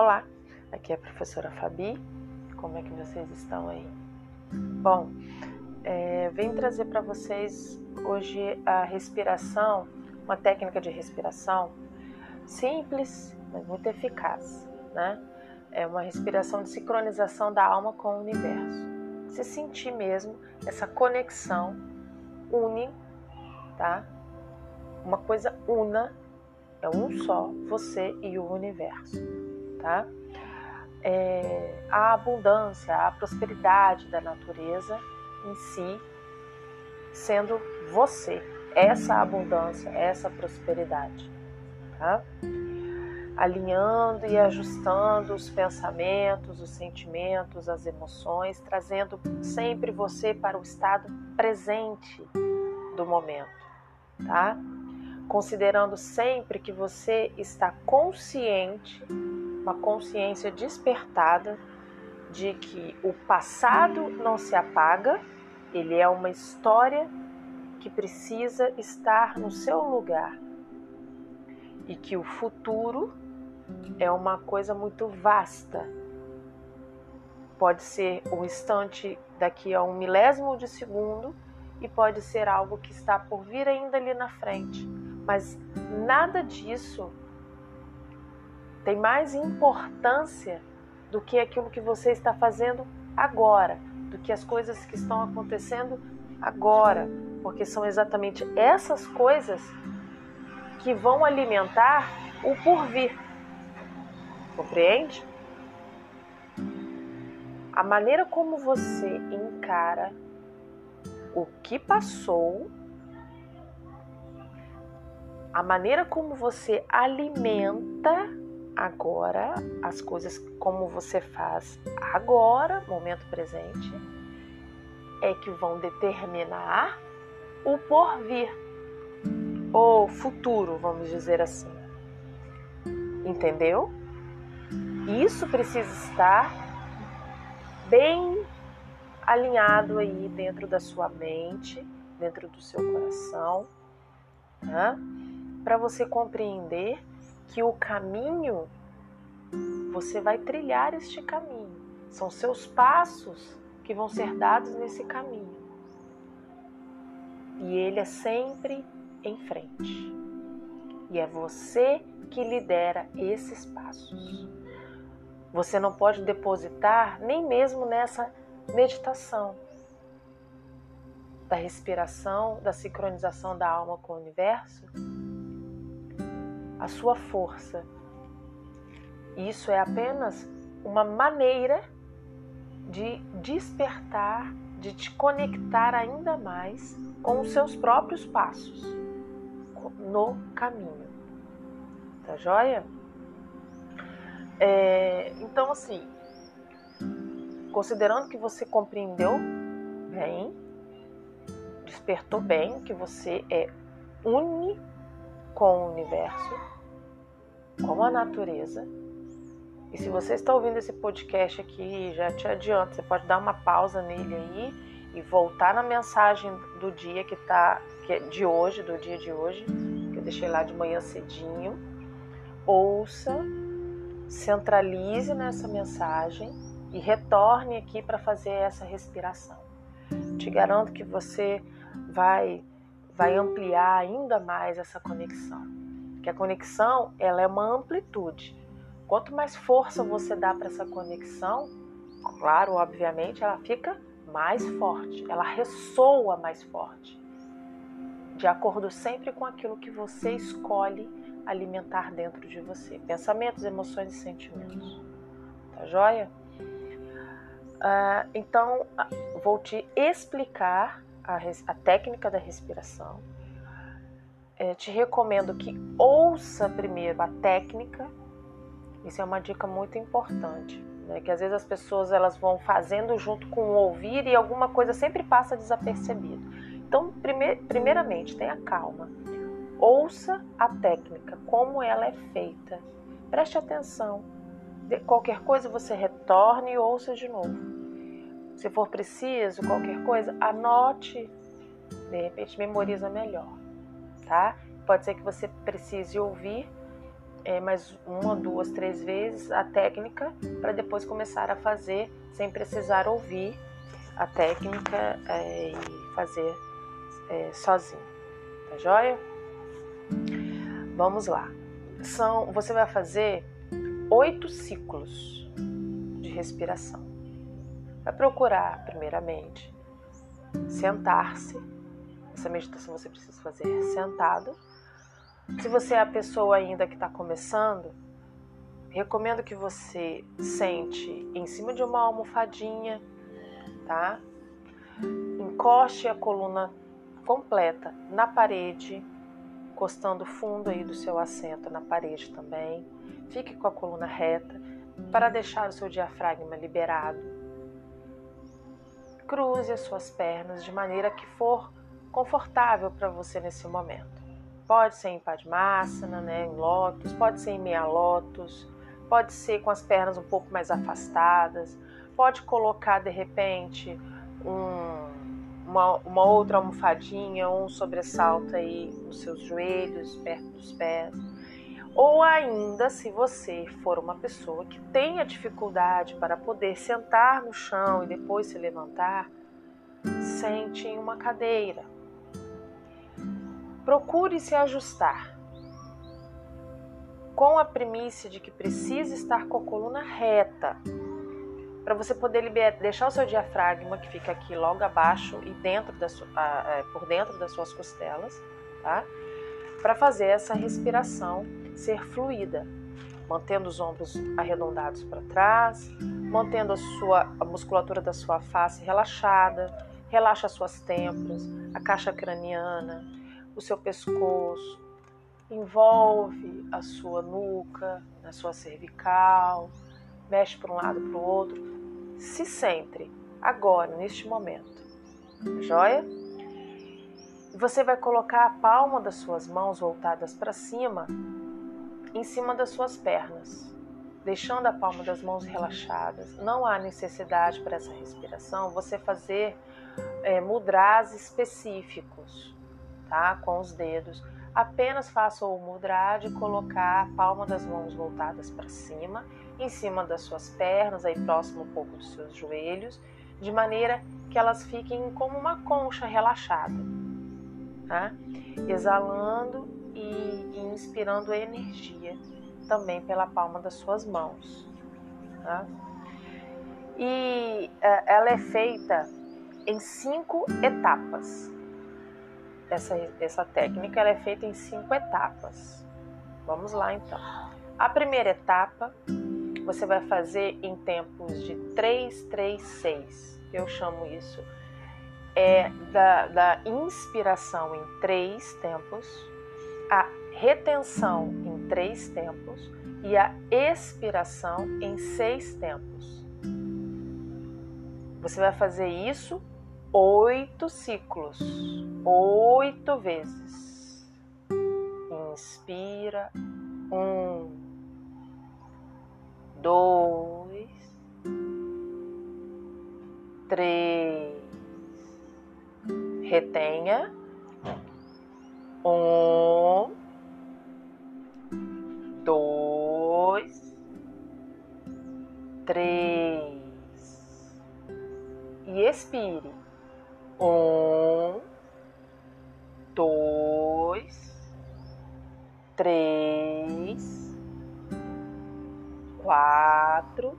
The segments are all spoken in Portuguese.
Olá, aqui é a professora Fabi. Como é que vocês estão aí? Bom, é, trazer para vocês hoje a respiração, uma técnica de respiração simples, mas muito eficaz, né? É uma respiração de sincronização da alma com o universo. Se sentir mesmo essa conexão une, tá? Uma coisa una, é um só, você e o universo, tá? É, a abundância, a prosperidade da natureza em si, sendo você, essa abundância, essa prosperidade, tá? Alinhando e ajustando os pensamentos, os sentimentos, as emoções, trazendo sempre você para o estado presente do momento, tá? Considerando sempre que você está consciente, uma consciência despertada de que o passado não se apaga, ele é uma história que precisa estar no seu lugar e que o futuro é uma coisa muito vasta. Pode ser um instante daqui a um milésimo de segundo e pode ser algo que está por vir ainda ali na frente. Mas nada disso tem mais importância do que aquilo que você está fazendo agora, do que as coisas que estão acontecendo agora, porque são exatamente essas coisas que vão alimentar o porvir. Compreende? A maneira como você encara o que passou, a maneira como você alimenta agora as coisas como você faz agora, momento presente, é que vão determinar o porvir, ou futuro, vamos dizer assim. Entendeu? Isso precisa estar bem alinhado aí dentro da sua mente, dentro do seu coração, tá? para você compreender que o caminho você vai trilhar este caminho. São seus passos que vão ser dados nesse caminho. E ele é sempre em frente. E é você que lidera esses passos. Você não pode depositar nem mesmo nessa meditação da respiração, da sincronização da alma com o universo, a sua força. Isso é apenas uma maneira de despertar, de te conectar ainda mais com os seus próprios passos no caminho. Tá joia? É, então, assim, considerando que você compreendeu bem, despertou bem que você é une com o universo, com a natureza. E se você está ouvindo esse podcast aqui, já te adianto, você pode dar uma pausa nele aí e voltar na mensagem do dia que tá que é de hoje, do dia de hoje, que eu deixei lá de manhã cedinho. Ouça, centralize nessa mensagem e retorne aqui para fazer essa respiração. Te garanto que você vai vai ampliar ainda mais essa conexão. Que a conexão, ela é uma amplitude. Quanto mais força você dá para essa conexão, claro, obviamente, ela fica mais forte, ela ressoa mais forte. De acordo sempre com aquilo que você escolhe alimentar dentro de você. Pensamentos, emoções e sentimentos. Tá joia? Uh, então, vou te explicar a, a técnica da respiração. É, te recomendo que ouça primeiro a técnica. Isso é uma dica muito importante, né? Que às vezes as pessoas elas vão fazendo junto com o ouvir e alguma coisa sempre passa desapercebido. Então, primeir, primeiramente, tenha calma. Ouça a técnica, como ela é feita. Preste atenção. De qualquer coisa você retorne e ouça de novo. Se for preciso, qualquer coisa, anote. De repente, memoriza melhor, tá? Pode ser que você precise ouvir é, mais uma, duas, três vezes a técnica para depois começar a fazer sem precisar ouvir a técnica é, e fazer é, sozinho. Tá joia? Vamos lá. São, você vai fazer oito ciclos de respiração. Vai procurar, primeiramente, sentar-se. Essa meditação você precisa fazer sentado. Se você é a pessoa ainda que está começando, recomendo que você sente em cima de uma almofadinha, tá? Encoste a coluna completa na parede, encostando o fundo aí do seu assento na parede também. Fique com a coluna reta para deixar o seu diafragma liberado. Cruze as suas pernas de maneira que for confortável para você nesse momento. Pode ser em Padmasana, né, em lótus, pode ser em meia lótus, pode ser com as pernas um pouco mais afastadas, pode colocar de repente um uma, uma outra almofadinha ou um sobressalto aí nos seus joelhos, perto dos pés. Ou ainda, se você for uma pessoa que tenha dificuldade para poder sentar no chão e depois se levantar, sente em uma cadeira. Procure se ajustar. Com a premissa de que precisa estar com a coluna reta, para você poder liberar, deixar o seu diafragma que fica aqui logo abaixo e dentro da é, por dentro das suas costelas, tá? Para fazer essa respiração ser fluida, mantendo os ombros arredondados para trás, mantendo a sua a musculatura da sua face relaxada, relaxa as suas têmporas, a caixa craniana, o seu pescoço, envolve a sua nuca, a sua cervical, mexe para um lado para o outro, se centre agora, neste momento. Joia? Você vai colocar a palma das suas mãos voltadas para cima, em cima das suas pernas, deixando a palma das mãos relaxadas. Não há necessidade para essa respiração você fazer é, mudras específicos, tá? Com os dedos Apenas faça o mudra de colocar a palma das mãos voltadas para cima, em cima das suas pernas, aí próximo um pouco dos seus joelhos, de maneira que elas fiquem como uma concha relaxada. Tá? Exalando e inspirando energia também pela palma das suas mãos. Tá? E eh, ela é feita em cinco etapas essa, essa técnica ela é feita em cinco etapas. Vamos lá então. A primeira etapa você vai fazer em tempos de 3, 3, 6. Eu chamo isso é da, da inspiração em três tempos, retenção em três tempos e a expiração em seis tempos. Você vai fazer isso oito ciclos, oito vezes. Inspira, um, dois, três. Retenha, um, dois, três e expire. Um, dois, três, quatro,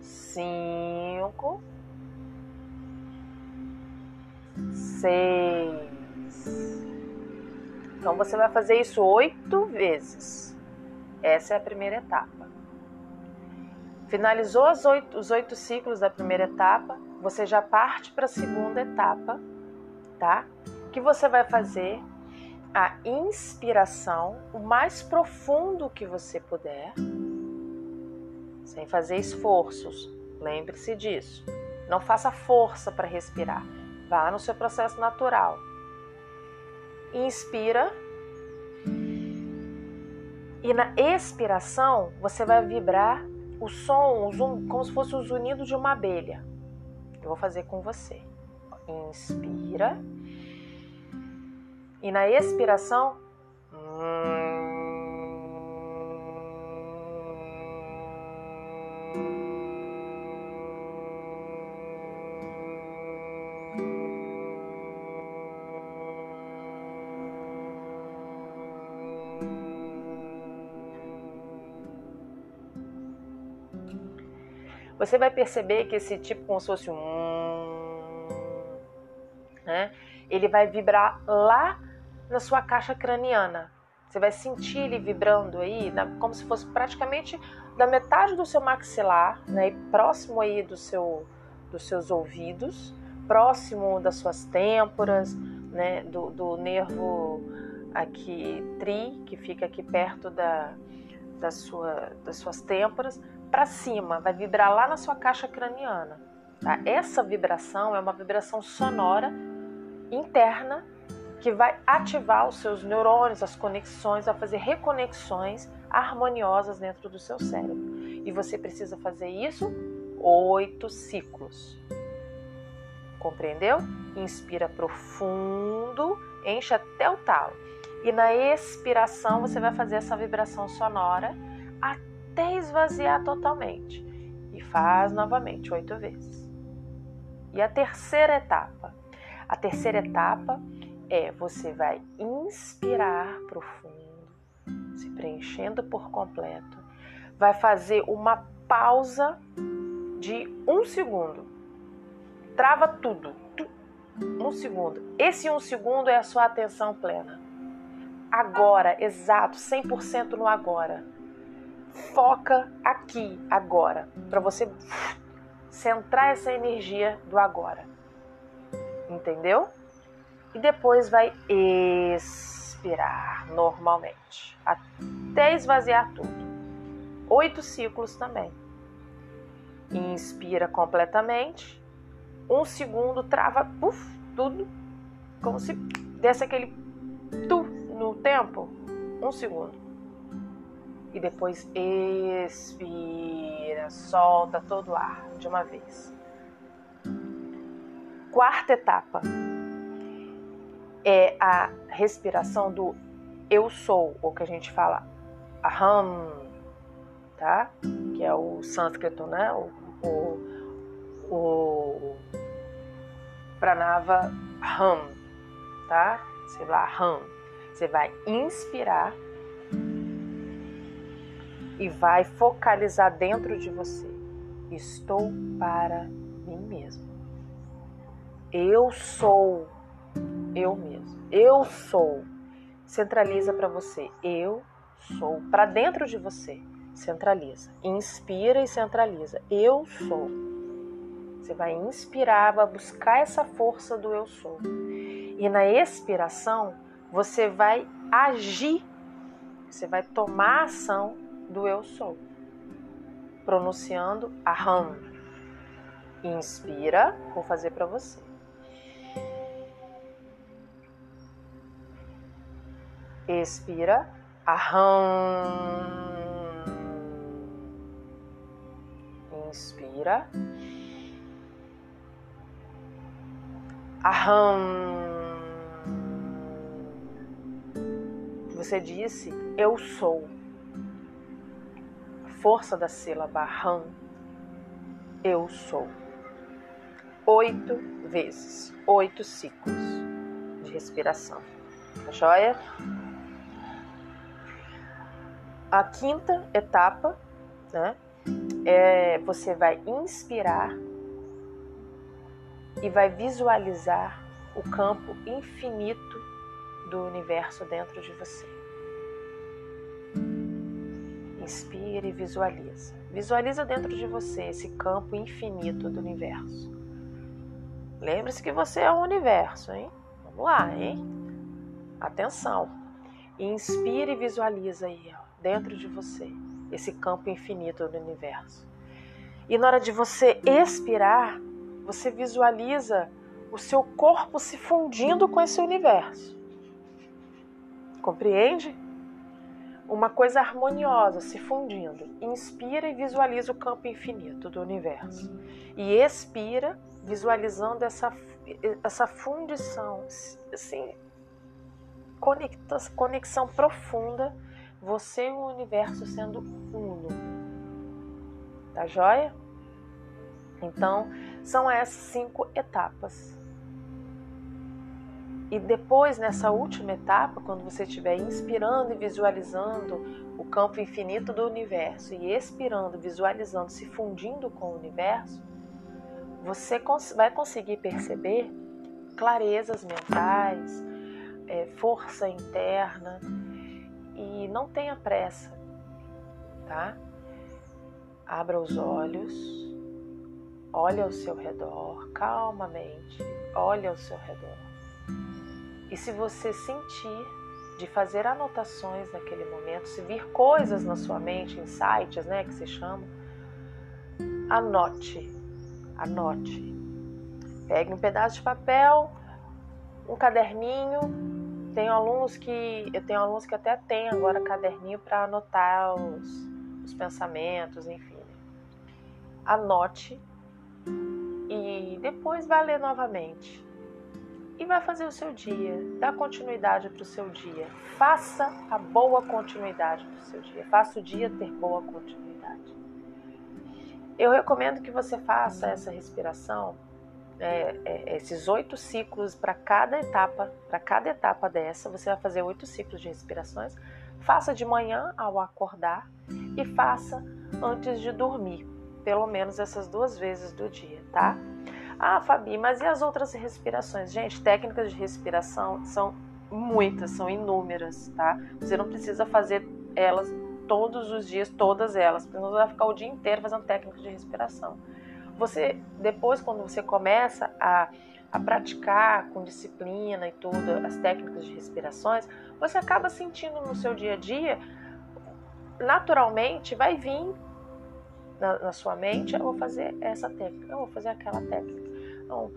cinco, seis. Então você vai fazer isso oito vezes. Essa é a primeira etapa. Finalizou oito, os oito ciclos da primeira etapa, você já parte para a segunda etapa, tá? Que você vai fazer a inspiração o mais profundo que você puder, sem fazer esforços. Lembre-se disso. Não faça força para respirar. Vá no seu processo natural. Inspira. E na expiração, você vai vibrar o som, como se fosse o zunido de uma abelha. Eu vou fazer com você. Inspira. E na expiração. Hum, você vai perceber que esse tipo, como se fosse um. Né? Ele vai vibrar lá na sua caixa craniana. Você vai sentir ele vibrando aí, como se fosse praticamente da metade do seu maxilar, né? próximo aí do seu, dos seus ouvidos, próximo das suas têmporas, né? do, do nervo aqui tri, que fica aqui perto da, da sua, das suas têmporas, para cima, vai vibrar lá na sua caixa craniana. Tá? Essa vibração é uma vibração sonora interna que vai ativar os seus neurônios, as conexões, vai fazer reconexões harmoniosas dentro do seu cérebro. E você precisa fazer isso oito ciclos. Compreendeu? Inspira profundo, enche até o talo. E na expiração você vai fazer essa vibração sonora até esvaziar totalmente. E faz novamente oito vezes. E a terceira etapa. A terceira etapa é você vai inspirar profundo, se preenchendo por completo. Vai fazer uma pausa de um segundo. Trava tudo. Um segundo. Esse um segundo é a sua atenção plena agora, exato, 100% no agora. Foca aqui, agora, para você centrar essa energia do agora. Entendeu? E depois vai expirar normalmente, até esvaziar tudo. Oito ciclos também. Inspira completamente. Um segundo, trava, tudo, como se desse aquele tu no tempo, um segundo. E depois expira, solta todo o ar de uma vez. Quarta etapa é a respiração do eu sou, ou que a gente fala aham, tá? Que é o sânscrito, né? O, o, o pranava ham, tá? Sei lá, ham. Você vai inspirar e vai focalizar dentro de você. Estou para mim mesmo. Eu sou eu mesmo. Eu sou. Centraliza para você. Eu sou. Para dentro de você. Centraliza. Inspira e centraliza. Eu sou. Você vai inspirar, vai buscar essa força do eu sou. E na expiração, você vai agir, você vai tomar ação do eu sou, pronunciando aham. Inspira, vou fazer para você. Expira, aham. Inspira. Aham. Você disse eu sou. Força da sílaba ram. Eu sou. Oito vezes, oito ciclos de respiração. Tá joia? A quinta etapa, né? É, você vai inspirar e vai visualizar o campo infinito do universo dentro de você. Inspire e visualiza. Visualiza dentro de você esse campo infinito do universo. Lembre-se que você é o universo, hein? Vamos lá, hein? Atenção. Inspire e visualiza aí, ó, dentro de você, esse campo infinito do universo. E na hora de você expirar, você visualiza o seu corpo se fundindo com esse universo. Compreende? Uma coisa harmoniosa se fundindo. Inspira e visualiza o campo infinito do universo. E expira, visualizando essa, essa fundição, assim, conexão profunda, você e o universo sendo uno. Tá joia? Então, são essas cinco etapas. E depois, nessa última etapa, quando você estiver inspirando e visualizando o campo infinito do universo e expirando, visualizando, se fundindo com o universo, você vai conseguir perceber clarezas mentais, é, força interna e não tenha pressa, tá? Abra os olhos, olhe ao seu redor, calmamente, olhe ao seu redor. E se você sentir de fazer anotações naquele momento, se vir coisas na sua mente, insights, né, que se chama, anote, anote. Pegue um pedaço de papel, um caderninho. Tenho alunos que eu tenho alunos que até têm agora caderninho para anotar os, os pensamentos, enfim. Anote e depois vai ler novamente e vai fazer o seu dia. Dá continuidade para o seu dia. Faça a boa continuidade do seu dia. Faça o dia ter boa continuidade. Eu recomendo que você faça essa respiração, é, é, esses oito ciclos para cada etapa. Para cada etapa dessa, você vai fazer oito ciclos de respirações. Faça de manhã ao acordar e faça antes de dormir, pelo menos essas duas vezes do dia, tá? Ah, Fabi, mas e as outras respirações? Gente, técnicas de respiração são muitas, são inúmeras, tá? Você não precisa fazer elas todos os dias, todas elas, porque você vai ficar o dia inteiro fazendo técnicas de respiração. Você, depois, quando você começa a, a praticar com disciplina e tudo as técnicas de respirações, você acaba sentindo no seu dia a dia, naturalmente, vai vir na, na, sua mente, eu vou fazer essa técnica, eu vou fazer aquela técnica. Então,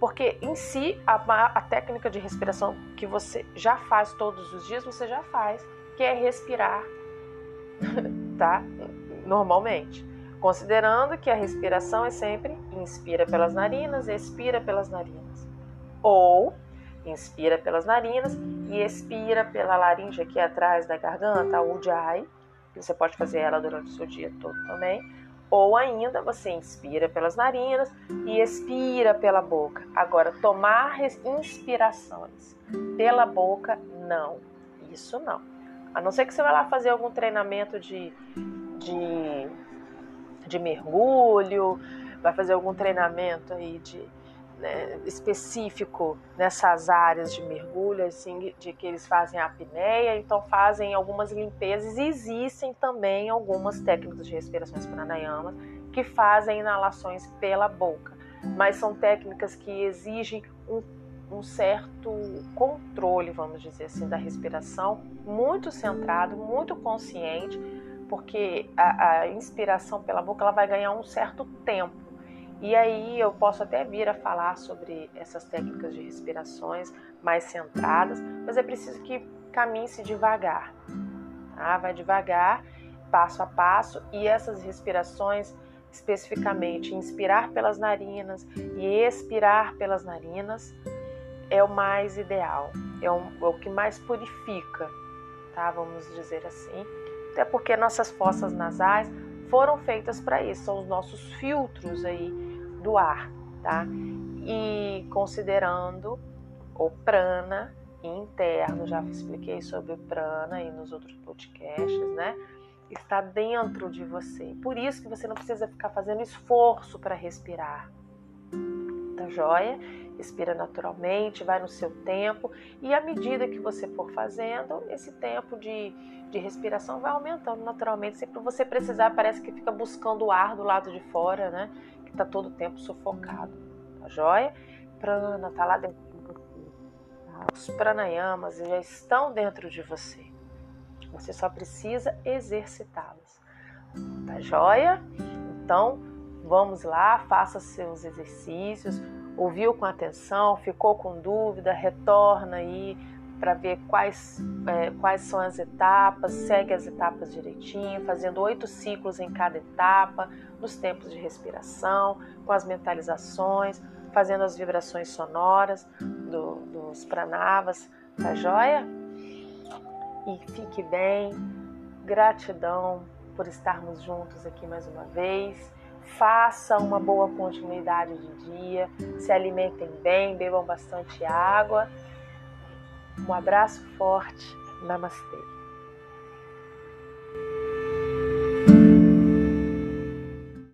porque em si, a, a técnica de respiração que você já faz todos os dias, você já faz, que é respirar, tá? Normalmente. Considerando que a respiração é sempre inspira pelas narinas, expira pelas narinas. Ou inspira pelas narinas e expira pela laringe aqui atrás da garganta, a Ujjayi, você pode fazer ela durante o seu dia todo também. Ou ainda você inspira pelas narinas e expira pela boca. Agora, tomar inspirações pela boca, não. Isso não. A não ser que você vá lá fazer algum treinamento de, de, de mergulho, vai fazer algum treinamento aí de né, específico nessas áreas de mergulho, assim, de que eles fazem apneia, então fazem algumas limpezas. E existem também algumas técnicas de respirações pranayamas que fazem inalações pela boca, mas são técnicas que exigem um, um certo controle, vamos dizer assim, da respiração, muito centrado, muito consciente, porque a, a inspiração pela boca ela vai ganhar um certo tempo e aí eu posso até vir a falar sobre essas técnicas de respirações mais centradas, mas é preciso que caminhe-se devagar. Tá? Vai devagar, passo a passo, e essas respirações, especificamente inspirar pelas narinas e expirar pelas narinas, é o mais ideal, é, um, é o que mais purifica, tá? Vamos dizer assim. Até porque nossas fossas nasais foram feitas para isso, são os nossos filtros aí do ar, tá? E considerando o prana interno, já expliquei sobre o prana aí nos outros podcasts, né? Está dentro de você. Por isso que você não precisa ficar fazendo esforço para respirar. Tá joia? Respira naturalmente, vai no seu tempo e à medida que você for fazendo, esse tempo de, de respiração vai aumentando naturalmente. Sempre você precisar, parece que fica buscando o ar do lado de fora, né? Está todo o tempo sufocado, tá joia? Prana está lá dentro. Tá? Os pranayamas já estão dentro de você. Você só precisa exercitá-los, tá joia? Então, vamos lá, faça seus exercícios. Ouviu com atenção, ficou com dúvida, retorna aí para ver quais, é, quais são as etapas, segue as etapas direitinho, fazendo oito ciclos em cada etapa, nos tempos de respiração, com as mentalizações, fazendo as vibrações sonoras do, dos pranavas, tá joia? E fique bem, gratidão por estarmos juntos aqui mais uma vez. Faça uma boa continuidade de dia, se alimentem bem, bebam bastante água um abraço forte. Namastê.